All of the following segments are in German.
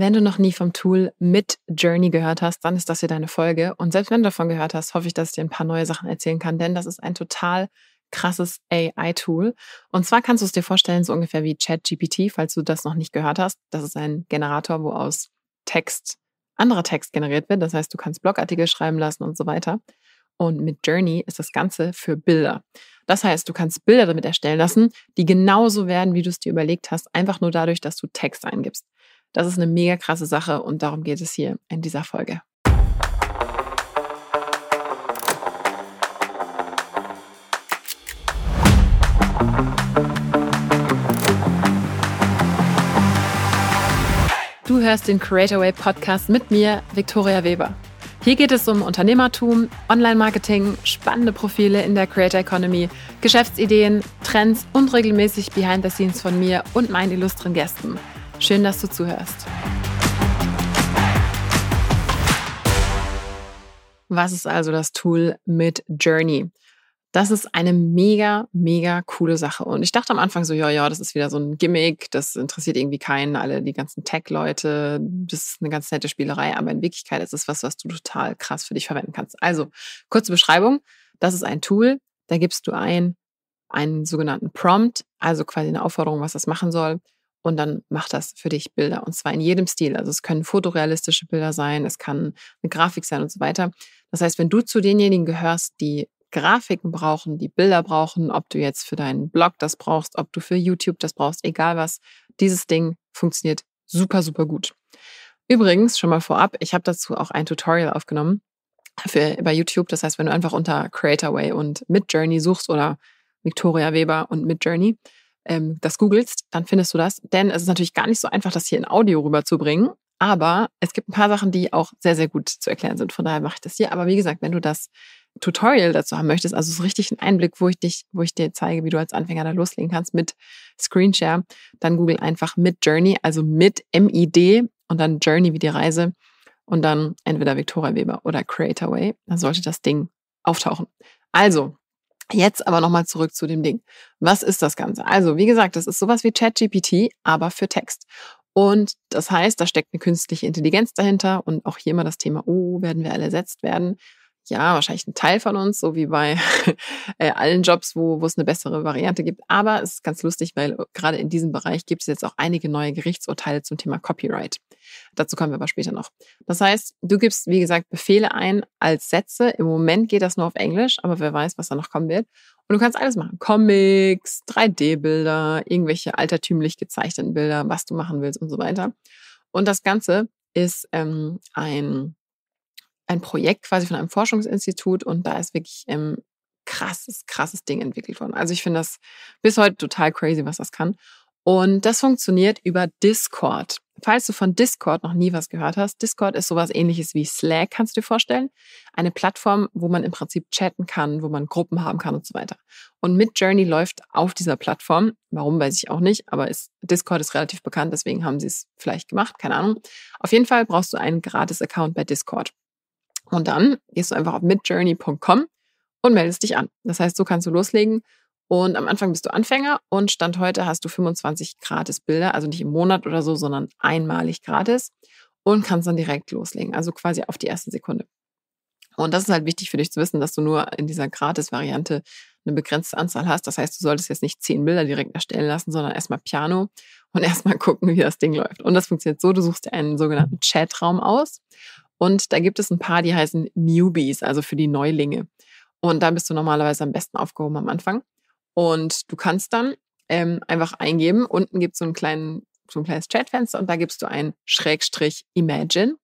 Wenn du noch nie vom Tool mit Journey gehört hast, dann ist das hier deine Folge. Und selbst wenn du davon gehört hast, hoffe ich, dass ich dir ein paar neue Sachen erzählen kann, denn das ist ein total krasses AI-Tool. Und zwar kannst du es dir vorstellen, so ungefähr wie ChatGPT, falls du das noch nicht gehört hast. Das ist ein Generator, wo aus Text anderer Text generiert wird. Das heißt, du kannst Blogartikel schreiben lassen und so weiter. Und mit Journey ist das Ganze für Bilder. Das heißt, du kannst Bilder damit erstellen lassen, die genauso werden, wie du es dir überlegt hast, einfach nur dadurch, dass du Text eingibst. Das ist eine mega krasse Sache und darum geht es hier in dieser Folge. Du hörst den Creator Way Podcast mit mir, Victoria Weber. Hier geht es um Unternehmertum, Online-Marketing, spannende Profile in der Creator Economy, Geschäftsideen, Trends und regelmäßig Behind the Scenes von mir und meinen illustren Gästen. Schön, dass du zuhörst. Was ist also das Tool mit Journey? Das ist eine mega, mega coole Sache. Und ich dachte am Anfang so, ja, ja, das ist wieder so ein Gimmick, das interessiert irgendwie keinen, alle die ganzen Tech-Leute, das ist eine ganz nette Spielerei, aber in Wirklichkeit ist es was, was du total krass für dich verwenden kannst. Also, kurze Beschreibung. Das ist ein Tool, da gibst du ein, einen sogenannten Prompt, also quasi eine Aufforderung, was das machen soll und dann macht das für dich Bilder und zwar in jedem Stil. Also es können fotorealistische Bilder sein, es kann eine Grafik sein und so weiter. Das heißt, wenn du zu denjenigen gehörst, die Grafiken brauchen, die Bilder brauchen, ob du jetzt für deinen Blog das brauchst, ob du für YouTube das brauchst, egal was, dieses Ding funktioniert super, super gut. Übrigens, schon mal vorab, ich habe dazu auch ein Tutorial aufgenommen für, bei YouTube. Das heißt, wenn du einfach unter Creatorway und Midjourney suchst oder Victoria Weber und Midjourney, ähm, das googelst, dann findest du das. Denn es ist natürlich gar nicht so einfach, das hier in Audio rüberzubringen. Aber es gibt ein paar Sachen, die auch sehr, sehr gut zu erklären sind. Von daher mache ich das hier. Aber wie gesagt, wenn du das Tutorial dazu haben möchtest, also so richtig einen Einblick, wo ich dich, wo ich dir zeige, wie du als Anfänger da loslegen kannst mit Screenshare, dann google einfach mit Journey, also mit M-I-D und dann Journey wie die Reise und dann entweder Victoria Weber oder Creatorway. Dann sollte das Ding auftauchen. Also, Jetzt aber nochmal zurück zu dem Ding. Was ist das Ganze? Also, wie gesagt, das ist sowas wie ChatGPT, aber für Text. Und das heißt, da steckt eine künstliche Intelligenz dahinter und auch hier immer das Thema, oh, werden wir alle ersetzt werden? Ja, wahrscheinlich ein Teil von uns, so wie bei äh, allen Jobs, wo, wo es eine bessere Variante gibt. Aber es ist ganz lustig, weil äh, gerade in diesem Bereich gibt es jetzt auch einige neue Gerichtsurteile zum Thema Copyright. Dazu kommen wir aber später noch. Das heißt, du gibst, wie gesagt, Befehle ein als Sätze. Im Moment geht das nur auf Englisch, aber wer weiß, was da noch kommen wird. Und du kannst alles machen. Comics, 3D-Bilder, irgendwelche altertümlich gezeichneten Bilder, was du machen willst und so weiter. Und das Ganze ist ähm, ein ein Projekt quasi von einem Forschungsinstitut und da ist wirklich ähm, krasses, krasses Ding entwickelt worden. Also ich finde das bis heute total crazy, was das kann. Und das funktioniert über Discord. Falls du von Discord noch nie was gehört hast, Discord ist sowas ähnliches wie Slack, kannst du dir vorstellen. Eine Plattform, wo man im Prinzip chatten kann, wo man Gruppen haben kann und so weiter. Und Midjourney läuft auf dieser Plattform. Warum, weiß ich auch nicht, aber ist, Discord ist relativ bekannt, deswegen haben sie es vielleicht gemacht, keine Ahnung. Auf jeden Fall brauchst du einen Gratis-Account bei Discord. Und dann gehst du einfach auf midjourney.com und meldest dich an. Das heißt, so kannst du loslegen. Und am Anfang bist du Anfänger und Stand heute hast du 25 gratis Bilder, also nicht im Monat oder so, sondern einmalig gratis und kannst dann direkt loslegen, also quasi auf die erste Sekunde. Und das ist halt wichtig für dich zu wissen, dass du nur in dieser Gratis-Variante eine begrenzte Anzahl hast. Das heißt, du solltest jetzt nicht zehn Bilder direkt erstellen lassen, sondern erstmal Piano und erstmal gucken, wie das Ding läuft. Und das funktioniert so, du suchst dir einen sogenannten Chatraum aus und da gibt es ein paar, die heißen Newbies, also für die Neulinge. Und da bist du normalerweise am besten aufgehoben am Anfang. Und du kannst dann ähm, einfach eingeben, unten gibt es so, einen so ein kleines Chatfenster und da gibst du ein Schrägstrich Imagine.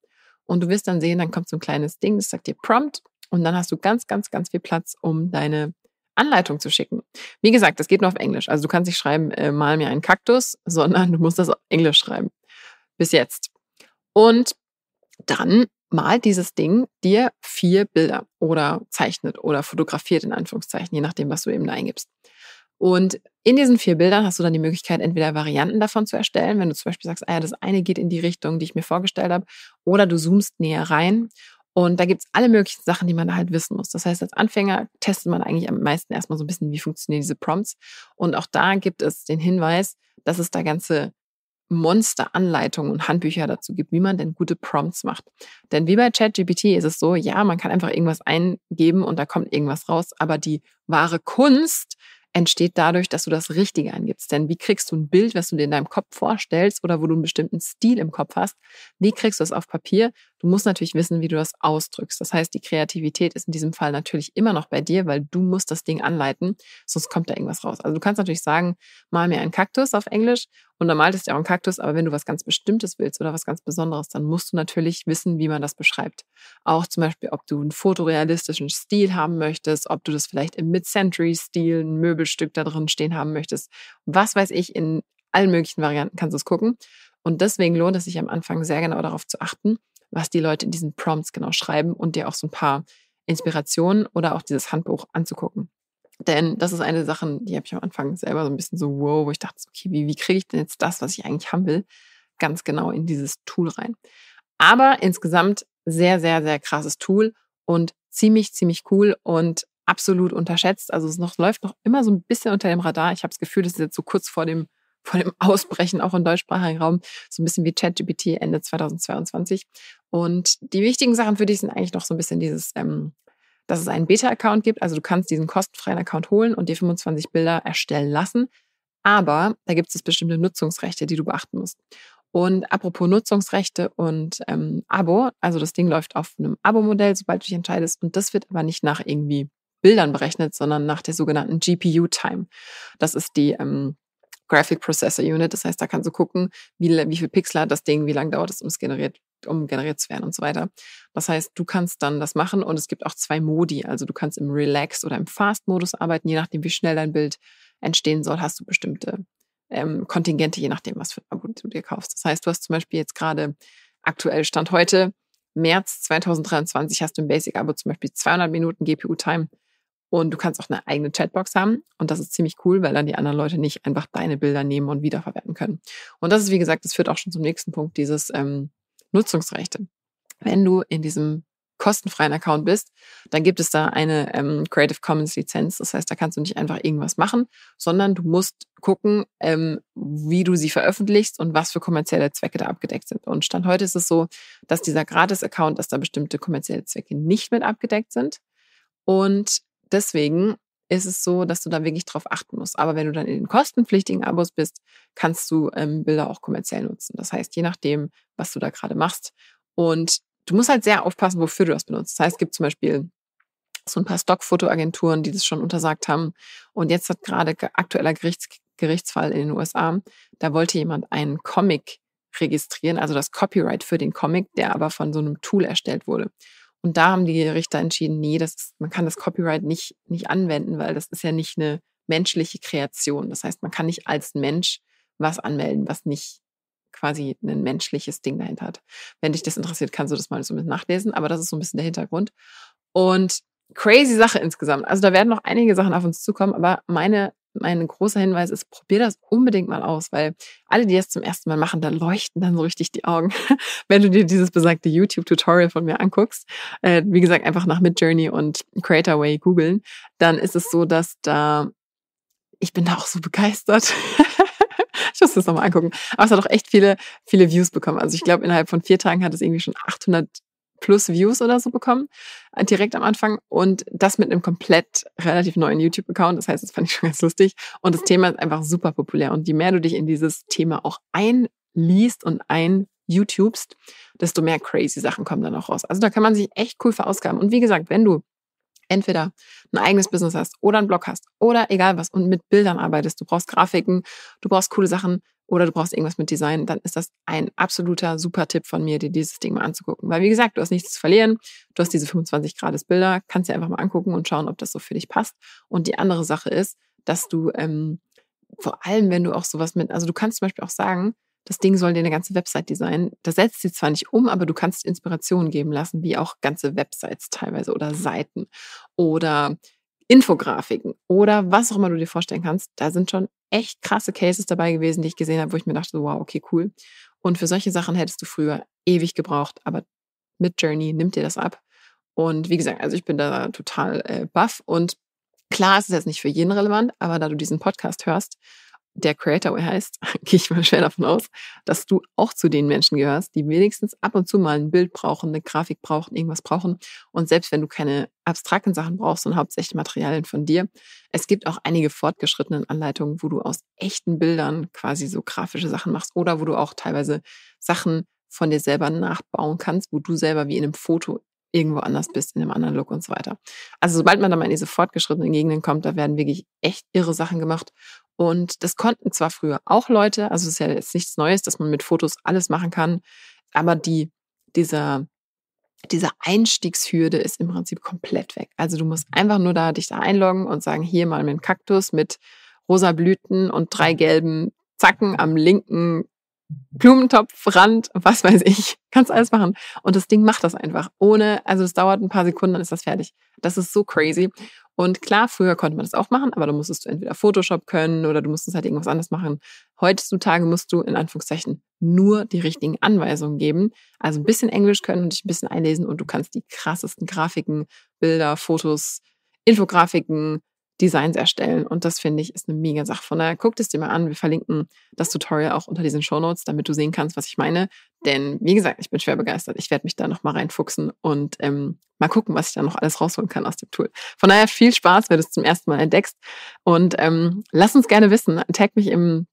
Und du wirst dann sehen, dann kommt so ein kleines Ding, das sagt dir Prompt. Und dann hast du ganz, ganz, ganz viel Platz, um deine Anleitung zu schicken. Wie gesagt, das geht nur auf Englisch. Also du kannst nicht schreiben, äh, mal mir einen Kaktus, sondern du musst das auf Englisch schreiben. Bis jetzt. Und dann malt dieses Ding dir vier Bilder oder zeichnet oder fotografiert in Anführungszeichen, je nachdem, was du eben da eingibst. Und in diesen vier Bildern hast du dann die Möglichkeit, entweder Varianten davon zu erstellen, wenn du zum Beispiel sagst, ah ja, das eine geht in die Richtung, die ich mir vorgestellt habe, oder du zoomst näher rein. Und da gibt's alle möglichen Sachen, die man da halt wissen muss. Das heißt, als Anfänger testet man eigentlich am meisten erstmal so ein bisschen, wie funktionieren diese Prompts. Und auch da gibt es den Hinweis, dass es da ganze Monster-Anleitungen und Handbücher dazu gibt, wie man denn gute Prompts macht. Denn wie bei ChatGPT ist es so, ja, man kann einfach irgendwas eingeben und da kommt irgendwas raus, aber die wahre Kunst entsteht dadurch, dass du das Richtige angibst. Denn wie kriegst du ein Bild, was du dir in deinem Kopf vorstellst oder wo du einen bestimmten Stil im Kopf hast? Wie kriegst du das auf Papier? Du musst natürlich wissen, wie du das ausdrückst. Das heißt, die Kreativität ist in diesem Fall natürlich immer noch bei dir, weil du musst das Ding anleiten, sonst kommt da irgendwas raus. Also du kannst natürlich sagen, mal mir einen Kaktus auf Englisch und dann maltest du auch einen Kaktus, aber wenn du was ganz Bestimmtes willst oder was ganz Besonderes, dann musst du natürlich wissen, wie man das beschreibt. Auch zum Beispiel, ob du einen fotorealistischen Stil haben möchtest, ob du das vielleicht im Mid-Century-Stil, ein Möbelstück da drin stehen haben möchtest. Was weiß ich, in allen möglichen Varianten kannst du es gucken. Und deswegen lohnt es sich am Anfang sehr genau darauf zu achten, was die Leute in diesen Prompts genau schreiben und dir auch so ein paar Inspirationen oder auch dieses Handbuch anzugucken. Denn das ist eine Sache, die habe ich am Anfang selber so ein bisschen so, wow, wo ich dachte, okay, wie, wie kriege ich denn jetzt das, was ich eigentlich haben will, ganz genau in dieses Tool rein. Aber insgesamt sehr, sehr, sehr krasses Tool und ziemlich, ziemlich cool und absolut unterschätzt. Also es noch, läuft noch immer so ein bisschen unter dem Radar. Ich habe das Gefühl, das ist jetzt so kurz vor dem, vor dem Ausbrechen auch im deutschsprachigen Raum, so ein bisschen wie ChatGPT Ende 2022. Und die wichtigen Sachen für dich sind eigentlich noch so ein bisschen dieses ähm, dass es einen Beta-Account gibt. Also du kannst diesen kostenfreien Account holen und dir 25 Bilder erstellen lassen. Aber da gibt es bestimmte Nutzungsrechte, die du beachten musst. Und apropos Nutzungsrechte und ähm, Abo, also das Ding läuft auf einem Abo-Modell, sobald du dich entscheidest. Und das wird aber nicht nach irgendwie Bildern berechnet, sondern nach der sogenannten GPU-Time. Das ist die ähm, Graphic Processor Unit. Das heißt, da kannst du gucken, wie, wie viel Pixel hat das Ding, wie lange dauert es, um es generiert um generiert zu werden und so weiter. Das heißt, du kannst dann das machen und es gibt auch zwei Modi. Also du kannst im Relax oder im Fast-Modus arbeiten, je nachdem, wie schnell dein Bild entstehen soll, hast du bestimmte ähm, Kontingente, je nachdem, was für ein Abo du dir kaufst. Das heißt, du hast zum Beispiel jetzt gerade aktuell Stand heute, März 2023, hast du im Basic-Abo zum Beispiel 200 Minuten GPU-Time und du kannst auch eine eigene Chatbox haben. Und das ist ziemlich cool, weil dann die anderen Leute nicht einfach deine Bilder nehmen und wiederverwerten können. Und das ist, wie gesagt, das führt auch schon zum nächsten Punkt, dieses ähm, Nutzungsrechte. Wenn du in diesem kostenfreien Account bist, dann gibt es da eine ähm, Creative Commons Lizenz. Das heißt, da kannst du nicht einfach irgendwas machen, sondern du musst gucken, ähm, wie du sie veröffentlichst und was für kommerzielle Zwecke da abgedeckt sind. Und Stand heute ist es so, dass dieser Gratis-Account, dass da bestimmte kommerzielle Zwecke nicht mit abgedeckt sind. Und deswegen ist es so, dass du da wirklich drauf achten musst. Aber wenn du dann in den kostenpflichtigen Abos bist, kannst du ähm, Bilder auch kommerziell nutzen. Das heißt, je nachdem, was du da gerade machst. Und du musst halt sehr aufpassen, wofür du das benutzt. Das heißt, es gibt zum Beispiel so ein paar Stockfotoagenturen, die das schon untersagt haben. Und jetzt hat gerade aktueller Gerichts Gerichtsfall in den USA, da wollte jemand einen Comic registrieren, also das Copyright für den Comic, der aber von so einem Tool erstellt wurde. Und da haben die Richter entschieden, nee, das ist, man kann das Copyright nicht, nicht anwenden, weil das ist ja nicht eine menschliche Kreation. Das heißt, man kann nicht als Mensch was anmelden, was nicht quasi ein menschliches Ding dahinter hat. Wenn dich das interessiert, kannst du das mal so ein bisschen nachlesen, aber das ist so ein bisschen der Hintergrund. Und crazy Sache insgesamt. Also da werden noch einige Sachen auf uns zukommen, aber meine mein großer Hinweis ist, probier das unbedingt mal aus, weil alle, die das zum ersten Mal machen, da leuchten dann so richtig die Augen, wenn du dir dieses besagte YouTube-Tutorial von mir anguckst. Äh, wie gesagt, einfach nach Midjourney und Creatorway googeln, dann ist es so, dass da, ich bin da auch so begeistert. ich muss das nochmal angucken. Aber es hat auch echt viele, viele Views bekommen. Also ich glaube, innerhalb von vier Tagen hat es irgendwie schon 800 plus Views oder so bekommen, äh, direkt am Anfang. Und das mit einem komplett relativ neuen YouTube-Account. Das heißt, das fand ich schon ganz lustig. Und das Thema ist einfach super populär. Und je mehr du dich in dieses Thema auch einliest und ein YouTubest, desto mehr crazy Sachen kommen dann auch raus. Also da kann man sich echt cool verausgaben. Und wie gesagt, wenn du entweder ein eigenes Business hast oder einen Blog hast oder egal was und mit Bildern arbeitest, du brauchst Grafiken, du brauchst coole Sachen, oder du brauchst irgendwas mit Design, dann ist das ein absoluter super Tipp von mir, dir dieses Ding mal anzugucken. Weil wie gesagt, du hast nichts zu verlieren, du hast diese 25 Grad Bilder, kannst dir einfach mal angucken und schauen, ob das so für dich passt. Und die andere Sache ist, dass du ähm, vor allem, wenn du auch sowas mit, also du kannst zum Beispiel auch sagen, das Ding soll dir eine ganze Website designen. Das setzt sie zwar nicht um, aber du kannst Inspirationen geben lassen, wie auch ganze Websites teilweise oder Seiten oder Infografiken oder was auch immer du dir vorstellen kannst. Da sind schon echt krasse Cases dabei gewesen, die ich gesehen habe, wo ich mir dachte, wow, okay, cool. Und für solche Sachen hättest du früher ewig gebraucht, aber mit Journey nimmt dir das ab. Und wie gesagt, also ich bin da total äh, baff und klar ist es jetzt nicht für jeden relevant, aber da du diesen Podcast hörst der Creator heißt, gehe ich mal schwer davon aus, dass du auch zu den Menschen gehörst, die wenigstens ab und zu mal ein Bild brauchen, eine Grafik brauchen, irgendwas brauchen. Und selbst wenn du keine abstrakten Sachen brauchst und hauptsächlich Materialien von dir, es gibt auch einige fortgeschrittene Anleitungen, wo du aus echten Bildern quasi so grafische Sachen machst oder wo du auch teilweise Sachen von dir selber nachbauen kannst, wo du selber wie in einem Foto irgendwo anders bist, in einem anderen Look und so weiter. Also sobald man dann mal in diese fortgeschrittenen Gegenden kommt, da werden wirklich echt irre Sachen gemacht. Und das konnten zwar früher auch Leute, also es ist ja jetzt nichts Neues, dass man mit Fotos alles machen kann, aber die, dieser, diese Einstiegshürde ist im Prinzip komplett weg. Also du musst einfach nur da dich da einloggen und sagen, hier mal mit Kaktus mit rosa Blüten und drei gelben Zacken am linken Blumentopf, Rand, was weiß ich, kannst alles machen. Und das Ding macht das einfach. Ohne, also es dauert ein paar Sekunden, dann ist das fertig. Das ist so crazy. Und klar, früher konnte man das auch machen, aber da musstest du entweder Photoshop können oder du musstest halt irgendwas anderes machen. Heutzutage musst du in Anführungszeichen nur die richtigen Anweisungen geben. Also ein bisschen Englisch können und dich ein bisschen einlesen und du kannst die krassesten Grafiken, Bilder, Fotos, Infografiken, Designs erstellen. Und das finde ich ist eine mega Sache. Von daher guckt es dir mal an. Wir verlinken das Tutorial auch unter diesen Show Notes, damit du sehen kannst, was ich meine. Denn wie gesagt, ich bin schwer begeistert. Ich werde mich da nochmal reinfuchsen und ähm, mal gucken, was ich da noch alles rausholen kann aus dem Tool. Von daher viel Spaß, wenn du es zum ersten Mal entdeckst. Und ähm, lass uns gerne wissen. Tag mich im,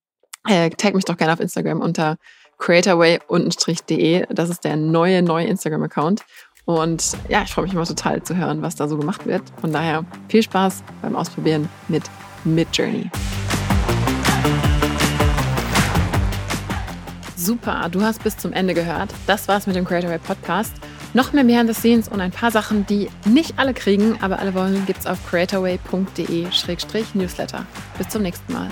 äh, tag mich doch gerne auf Instagram unter creatorway-de. Das ist der neue, neue Instagram-Account. Und ja, ich freue mich immer total zu hören, was da so gemacht wird. Von daher viel Spaß beim Ausprobieren mit Midjourney. Super, du hast bis zum Ende gehört. Das war's mit dem Creatorway Podcast. Noch mehr Behind the Scenes und ein paar Sachen, die nicht alle kriegen, aber alle wollen, gibt's auf creatorway.de-newsletter. Bis zum nächsten Mal.